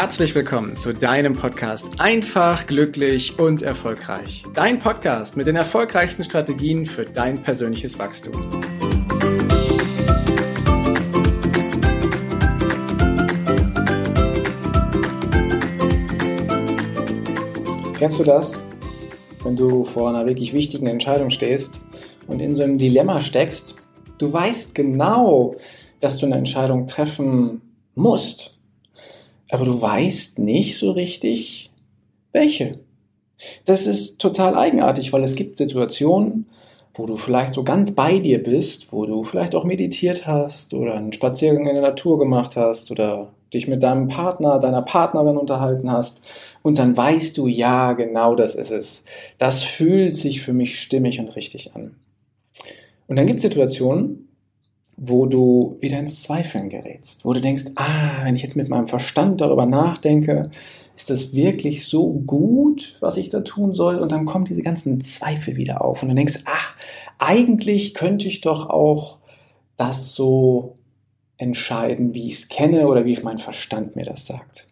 herzlich willkommen zu deinem Podcast Einfach, glücklich und erfolgreich. Dein Podcast mit den erfolgreichsten Strategien für dein persönliches Wachstum. Kennst du das? Wenn du vor einer wirklich wichtigen Entscheidung stehst und in so einem Dilemma steckst, du weißt genau, dass du eine Entscheidung treffen musst aber du weißt nicht so richtig, welche. Das ist total eigenartig, weil es gibt Situationen, wo du vielleicht so ganz bei dir bist, wo du vielleicht auch meditiert hast oder einen Spaziergang in der Natur gemacht hast oder dich mit deinem Partner, deiner Partnerin unterhalten hast und dann weißt du, ja, genau das ist es. Das fühlt sich für mich stimmig und richtig an. Und dann gibt es Situationen, wo du wieder ins Zweifeln gerätst, wo du denkst, ah, wenn ich jetzt mit meinem Verstand darüber nachdenke, ist das wirklich so gut, was ich da tun soll? Und dann kommen diese ganzen Zweifel wieder auf und du denkst, ach, eigentlich könnte ich doch auch das so entscheiden, wie ich es kenne oder wie mein Verstand mir das sagt.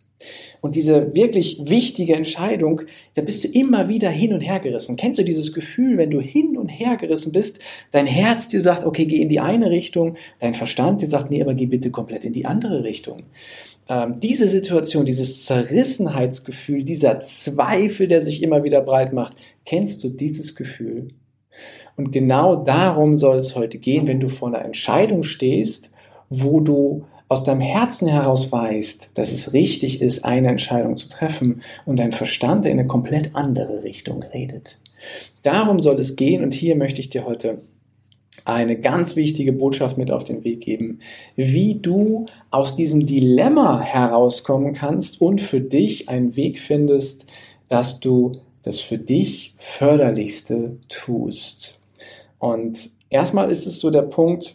Und diese wirklich wichtige Entscheidung, da bist du immer wieder hin und her gerissen. Kennst du dieses Gefühl, wenn du hin und her gerissen bist, dein Herz dir sagt, okay, geh in die eine Richtung, dein Verstand dir sagt, nee, aber geh bitte komplett in die andere Richtung. Ähm, diese Situation, dieses Zerrissenheitsgefühl, dieser Zweifel, der sich immer wieder breit macht, kennst du dieses Gefühl? Und genau darum soll es heute gehen, wenn du vor einer Entscheidung stehst, wo du aus deinem Herzen heraus weißt, dass es richtig ist, eine Entscheidung zu treffen und dein Verstand in eine komplett andere Richtung redet. Darum soll es gehen und hier möchte ich dir heute eine ganz wichtige Botschaft mit auf den Weg geben, wie du aus diesem Dilemma herauskommen kannst und für dich einen Weg findest, dass du das für dich förderlichste tust. Und erstmal ist es so der Punkt,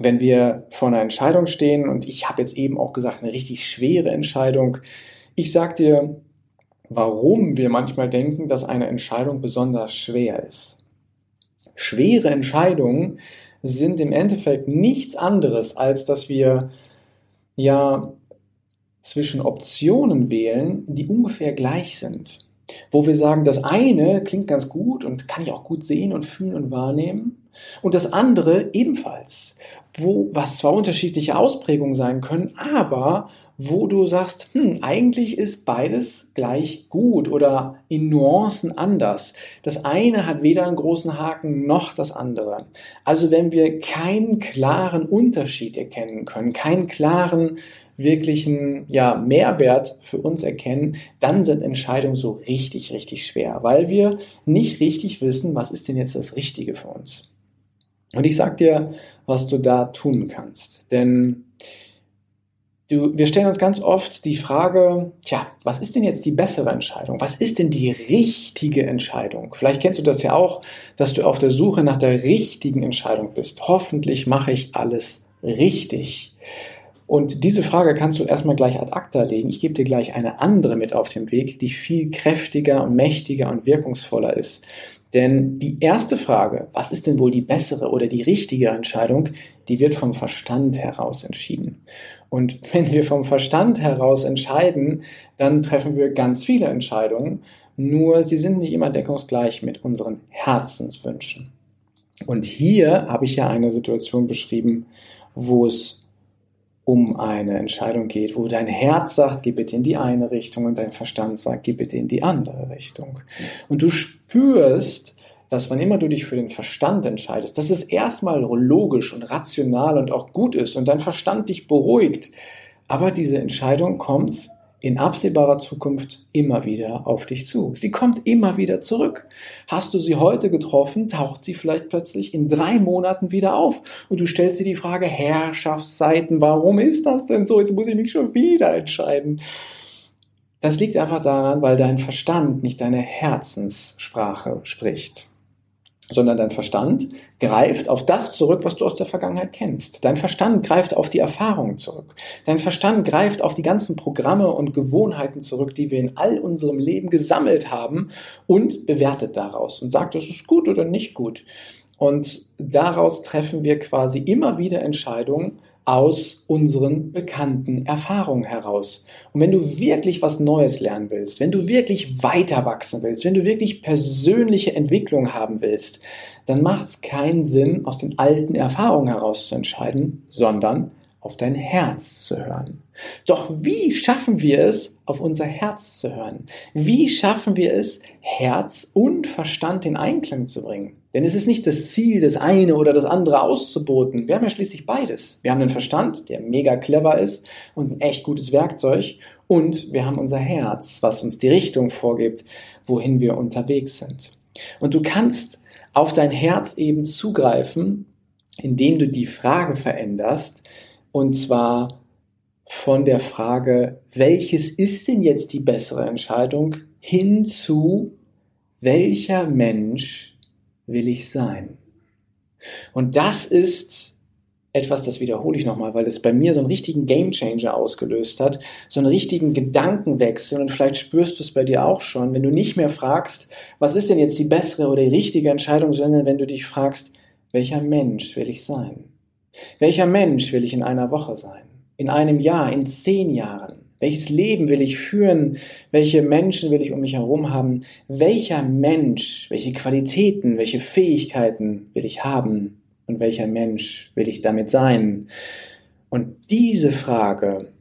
wenn wir vor einer Entscheidung stehen, und ich habe jetzt eben auch gesagt, eine richtig schwere Entscheidung, ich sage dir, warum wir manchmal denken, dass eine Entscheidung besonders schwer ist. Schwere Entscheidungen sind im Endeffekt nichts anderes, als dass wir ja zwischen Optionen wählen, die ungefähr gleich sind. Wo wir sagen, das eine klingt ganz gut und kann ich auch gut sehen und fühlen und wahrnehmen und das andere ebenfalls, wo, was zwar unterschiedliche Ausprägungen sein können, aber wo du sagst, hm, eigentlich ist beides gleich gut oder in Nuancen anders. Das eine hat weder einen großen Haken noch das andere. Also wenn wir keinen klaren Unterschied erkennen können, keinen klaren wirklichen ja, Mehrwert für uns erkennen, dann sind Entscheidungen so richtig, richtig schwer, weil wir nicht richtig wissen, was ist denn jetzt das Richtige für uns. Und ich sag dir, was du da tun kannst. Denn du, wir stellen uns ganz oft die Frage, tja, was ist denn jetzt die bessere Entscheidung? Was ist denn die richtige Entscheidung? Vielleicht kennst du das ja auch, dass du auf der Suche nach der richtigen Entscheidung bist. Hoffentlich mache ich alles richtig. Und diese Frage kannst du erstmal gleich ad acta legen. Ich gebe dir gleich eine andere mit auf dem Weg, die viel kräftiger und mächtiger und wirkungsvoller ist. Denn die erste Frage, was ist denn wohl die bessere oder die richtige Entscheidung, die wird vom Verstand heraus entschieden. Und wenn wir vom Verstand heraus entscheiden, dann treffen wir ganz viele Entscheidungen, nur sie sind nicht immer deckungsgleich mit unseren Herzenswünschen. Und hier habe ich ja eine Situation beschrieben, wo es um eine Entscheidung geht, wo dein Herz sagt, geh bitte in die eine Richtung und dein Verstand sagt, geh bitte in die andere Richtung. Und du spürst, dass wann immer du dich für den Verstand entscheidest, dass es erstmal logisch und rational und auch gut ist und dein Verstand dich beruhigt. Aber diese Entscheidung kommt in absehbarer Zukunft immer wieder auf dich zu. Sie kommt immer wieder zurück. Hast du sie heute getroffen, taucht sie vielleicht plötzlich in drei Monaten wieder auf und du stellst dir die Frage, Herrschaftszeiten, warum ist das denn so? Jetzt muss ich mich schon wieder entscheiden. Das liegt einfach daran, weil dein Verstand nicht deine Herzenssprache spricht sondern dein Verstand greift auf das zurück, was du aus der Vergangenheit kennst. Dein Verstand greift auf die Erfahrungen zurück. Dein Verstand greift auf die ganzen Programme und Gewohnheiten zurück, die wir in all unserem Leben gesammelt haben und bewertet daraus und sagt, das ist gut oder nicht gut. Und daraus treffen wir quasi immer wieder Entscheidungen aus unseren bekannten Erfahrungen heraus. Und wenn du wirklich was Neues lernen willst, wenn du wirklich weiter wachsen willst, wenn du wirklich persönliche Entwicklung haben willst, dann macht es keinen Sinn, aus den alten Erfahrungen heraus zu entscheiden, sondern auf dein Herz zu hören. Doch wie schaffen wir es, auf unser Herz zu hören? Wie schaffen wir es, Herz und Verstand in Einklang zu bringen? Denn es ist nicht das Ziel, das eine oder das andere auszuboten. Wir haben ja schließlich beides. Wir haben einen Verstand, der mega clever ist und ein echt gutes Werkzeug. Und wir haben unser Herz, was uns die Richtung vorgibt, wohin wir unterwegs sind. Und du kannst auf dein Herz eben zugreifen, indem du die Frage veränderst, und zwar von der Frage, welches ist denn jetzt die bessere Entscheidung, hin zu, welcher Mensch will ich sein? Und das ist etwas, das wiederhole ich nochmal, weil das bei mir so einen richtigen Gamechanger ausgelöst hat, so einen richtigen Gedankenwechsel und vielleicht spürst du es bei dir auch schon, wenn du nicht mehr fragst, was ist denn jetzt die bessere oder die richtige Entscheidung, sondern wenn du dich fragst, welcher Mensch will ich sein? Welcher Mensch will ich in einer Woche sein? In einem Jahr? In zehn Jahren? Welches Leben will ich führen? Welche Menschen will ich um mich herum haben? Welcher Mensch, welche Qualitäten, welche Fähigkeiten will ich haben? Und welcher Mensch will ich damit sein? Und diese Frage,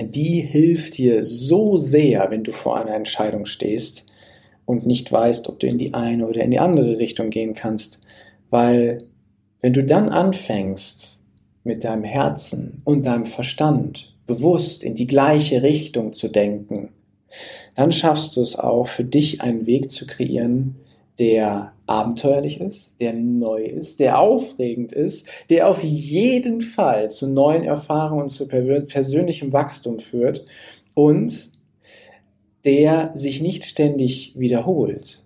die hilft dir so sehr, wenn du vor einer Entscheidung stehst und nicht weißt, ob du in die eine oder in die andere Richtung gehen kannst, weil wenn du dann anfängst, mit deinem Herzen und deinem Verstand bewusst in die gleiche Richtung zu denken, dann schaffst du es auch für dich einen Weg zu kreieren, der abenteuerlich ist, der neu ist, der aufregend ist, der auf jeden Fall zu neuen Erfahrungen und zu persönlichem Wachstum führt und der sich nicht ständig wiederholt,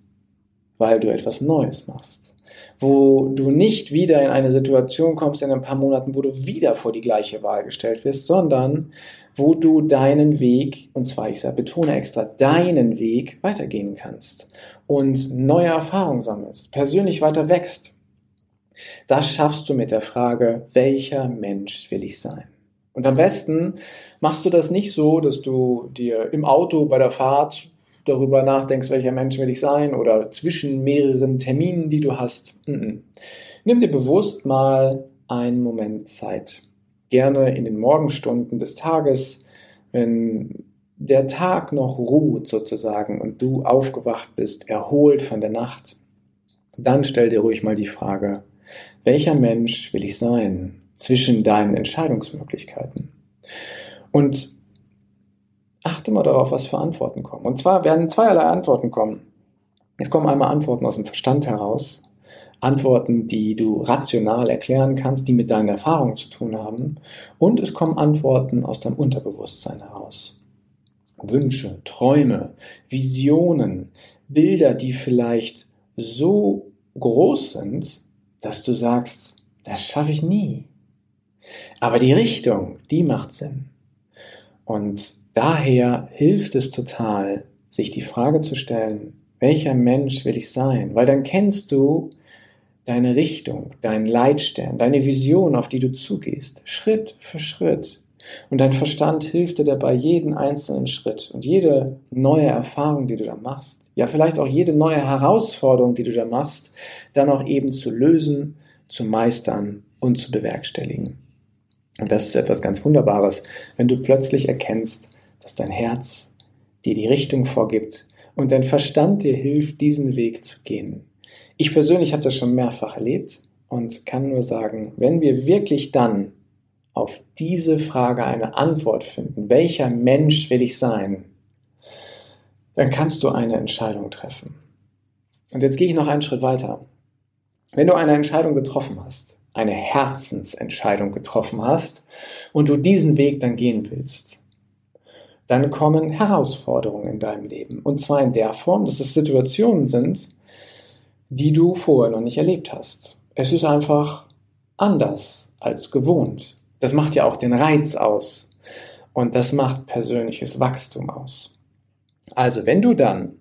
weil du etwas Neues machst wo du nicht wieder in eine Situation kommst in ein paar Monaten, wo du wieder vor die gleiche Wahl gestellt wirst, sondern wo du deinen Weg, und zwar ich sage, betone extra, deinen Weg weitergehen kannst und neue Erfahrungen sammelst, persönlich weiter wächst. Das schaffst du mit der Frage, welcher Mensch will ich sein? Und am besten machst du das nicht so, dass du dir im Auto bei der Fahrt darüber nachdenkst, welcher Mensch will ich sein oder zwischen mehreren Terminen, die du hast. Nimm dir bewusst mal einen Moment Zeit. Gerne in den Morgenstunden des Tages, wenn der Tag noch ruht sozusagen und du aufgewacht bist, erholt von der Nacht, dann stell dir ruhig mal die Frage, welcher Mensch will ich sein zwischen deinen Entscheidungsmöglichkeiten? Und achte mal darauf, was für Antworten kommen. Und zwar werden zweierlei Antworten kommen. Es kommen einmal Antworten aus dem Verstand heraus, Antworten, die du rational erklären kannst, die mit deinen Erfahrungen zu tun haben. Und es kommen Antworten aus deinem Unterbewusstsein heraus. Wünsche, Träume, Visionen, Bilder, die vielleicht so groß sind, dass du sagst, das schaffe ich nie. Aber die Richtung, die macht Sinn. Und daher hilft es total, sich die Frage zu stellen, welcher Mensch will ich sein? Weil dann kennst du deine Richtung, deinen Leitstern, deine Vision, auf die du zugehst, Schritt für Schritt. Und dein Verstand hilft dir dabei jeden einzelnen Schritt und jede neue Erfahrung, die du da machst, ja vielleicht auch jede neue Herausforderung, die du da machst, dann auch eben zu lösen, zu meistern und zu bewerkstelligen. Und das ist etwas ganz Wunderbares, wenn du plötzlich erkennst, dass dein Herz dir die Richtung vorgibt und dein Verstand dir hilft, diesen Weg zu gehen. Ich persönlich habe das schon mehrfach erlebt und kann nur sagen, wenn wir wirklich dann auf diese Frage eine Antwort finden, welcher Mensch will ich sein, dann kannst du eine Entscheidung treffen. Und jetzt gehe ich noch einen Schritt weiter. Wenn du eine Entscheidung getroffen hast, eine Herzensentscheidung getroffen hast und du diesen Weg dann gehen willst, dann kommen Herausforderungen in deinem Leben. Und zwar in der Form, dass es Situationen sind, die du vorher noch nicht erlebt hast. Es ist einfach anders als gewohnt. Das macht ja auch den Reiz aus. Und das macht persönliches Wachstum aus. Also, wenn du dann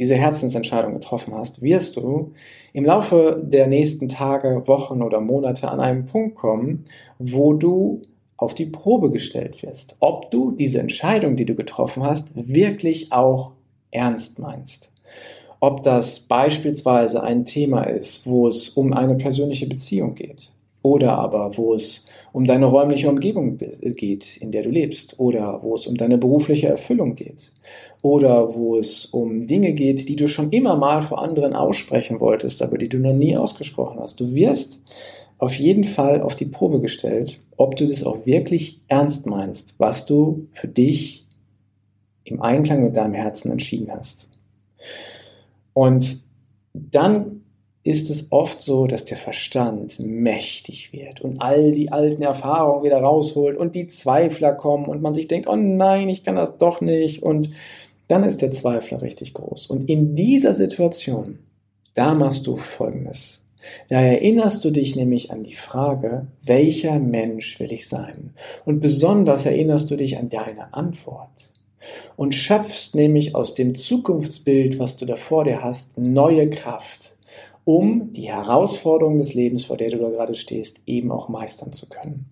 diese Herzensentscheidung getroffen hast, wirst du im Laufe der nächsten Tage, Wochen oder Monate an einen Punkt kommen, wo du auf die Probe gestellt wirst, ob du diese Entscheidung, die du getroffen hast, wirklich auch ernst meinst. Ob das beispielsweise ein Thema ist, wo es um eine persönliche Beziehung geht, oder aber wo es um deine räumliche Umgebung geht, in der du lebst, oder wo es um deine berufliche Erfüllung geht, oder wo es um Dinge geht, die du schon immer mal vor anderen aussprechen wolltest, aber die du noch nie ausgesprochen hast. Du wirst auf jeden Fall auf die Probe gestellt, ob du das auch wirklich ernst meinst, was du für dich im Einklang mit deinem Herzen entschieden hast. Und dann ist es oft so, dass der Verstand mächtig wird und all die alten Erfahrungen wieder rausholt und die Zweifler kommen und man sich denkt, oh nein, ich kann das doch nicht und dann ist der Zweifler richtig groß. Und in dieser Situation, da machst du Folgendes. Da erinnerst du dich nämlich an die Frage, welcher Mensch will ich sein? Und besonders erinnerst du dich an deine Antwort. Und schöpfst nämlich aus dem Zukunftsbild, was du da vor dir hast, neue Kraft, um die Herausforderungen des Lebens, vor der du da gerade stehst, eben auch meistern zu können.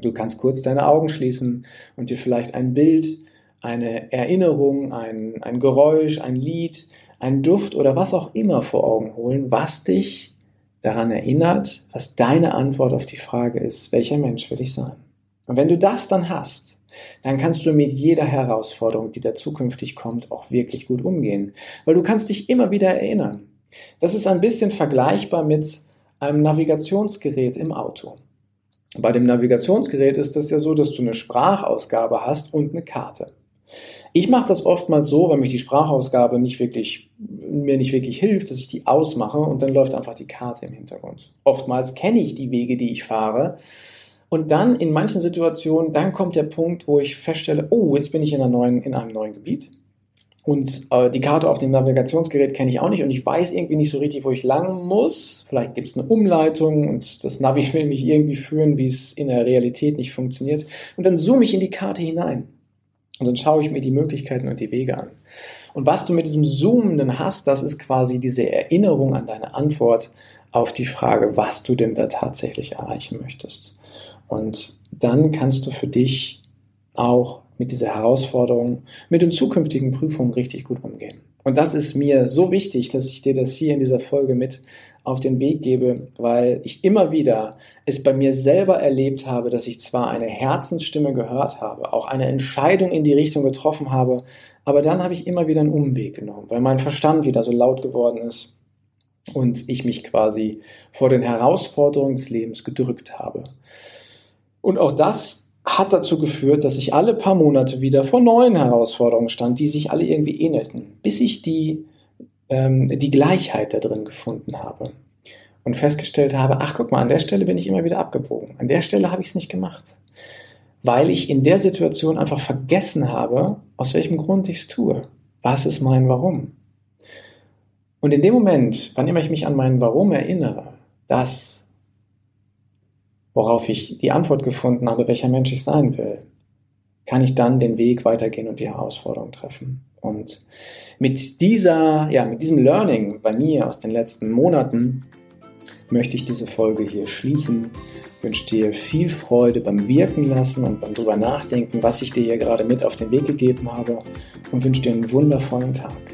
Du kannst kurz deine Augen schließen und dir vielleicht ein Bild, eine Erinnerung, ein, ein Geräusch, ein Lied, ein Duft oder was auch immer vor Augen holen, was dich daran erinnert, was deine Antwort auf die Frage ist, welcher Mensch will ich sein? Und wenn du das dann hast, dann kannst du mit jeder Herausforderung, die da zukünftig kommt, auch wirklich gut umgehen. Weil du kannst dich immer wieder erinnern. Das ist ein bisschen vergleichbar mit einem Navigationsgerät im Auto. Bei dem Navigationsgerät ist es ja so, dass du eine Sprachausgabe hast und eine Karte. Ich mache das oftmals so, wenn mich die Sprachausgabe nicht wirklich, mir nicht wirklich hilft, dass ich die ausmache und dann läuft einfach die Karte im Hintergrund. Oftmals kenne ich die Wege, die ich fahre. Und dann in manchen Situationen, dann kommt der Punkt, wo ich feststelle, oh, jetzt bin ich in, neuen, in einem neuen Gebiet. Und äh, die Karte auf dem Navigationsgerät kenne ich auch nicht und ich weiß irgendwie nicht so richtig, wo ich lang muss. Vielleicht gibt es eine Umleitung und das Navi will mich irgendwie führen, wie es in der Realität nicht funktioniert. Und dann zoome ich in die Karte hinein. Und dann schaue ich mir die Möglichkeiten und die Wege an. Und was du mit diesem Zoomenden hast, das ist quasi diese Erinnerung an deine Antwort auf die Frage, was du denn da tatsächlich erreichen möchtest. Und dann kannst du für dich auch mit dieser Herausforderung, mit den zukünftigen Prüfungen richtig gut umgehen. Und das ist mir so wichtig, dass ich dir das hier in dieser Folge mit auf den Weg gebe, weil ich immer wieder es bei mir selber erlebt habe, dass ich zwar eine Herzensstimme gehört habe, auch eine Entscheidung in die Richtung getroffen habe, aber dann habe ich immer wieder einen Umweg genommen, weil mein Verstand wieder so laut geworden ist und ich mich quasi vor den Herausforderungen des Lebens gedrückt habe. Und auch das hat dazu geführt, dass ich alle paar Monate wieder vor neuen Herausforderungen stand, die sich alle irgendwie ähnelten, bis ich die ähm, die Gleichheit da drin gefunden habe und festgestellt habe, ach guck mal, an der Stelle bin ich immer wieder abgebogen. An der Stelle habe ich es nicht gemacht. Weil ich in der Situation einfach vergessen habe, aus welchem Grund ich es tue. Was ist mein Warum? Und in dem Moment, wann immer ich mich an mein Warum erinnere, das, worauf ich die Antwort gefunden habe, welcher Mensch ich sein will, kann ich dann den Weg weitergehen und die Herausforderung treffen. Und mit dieser, ja, mit diesem Learning bei mir aus den letzten Monaten möchte ich diese Folge hier schließen. Ich wünsche dir viel Freude beim Wirken lassen und beim drüber nachdenken, was ich dir hier gerade mit auf den Weg gegeben habe und wünsche dir einen wundervollen Tag.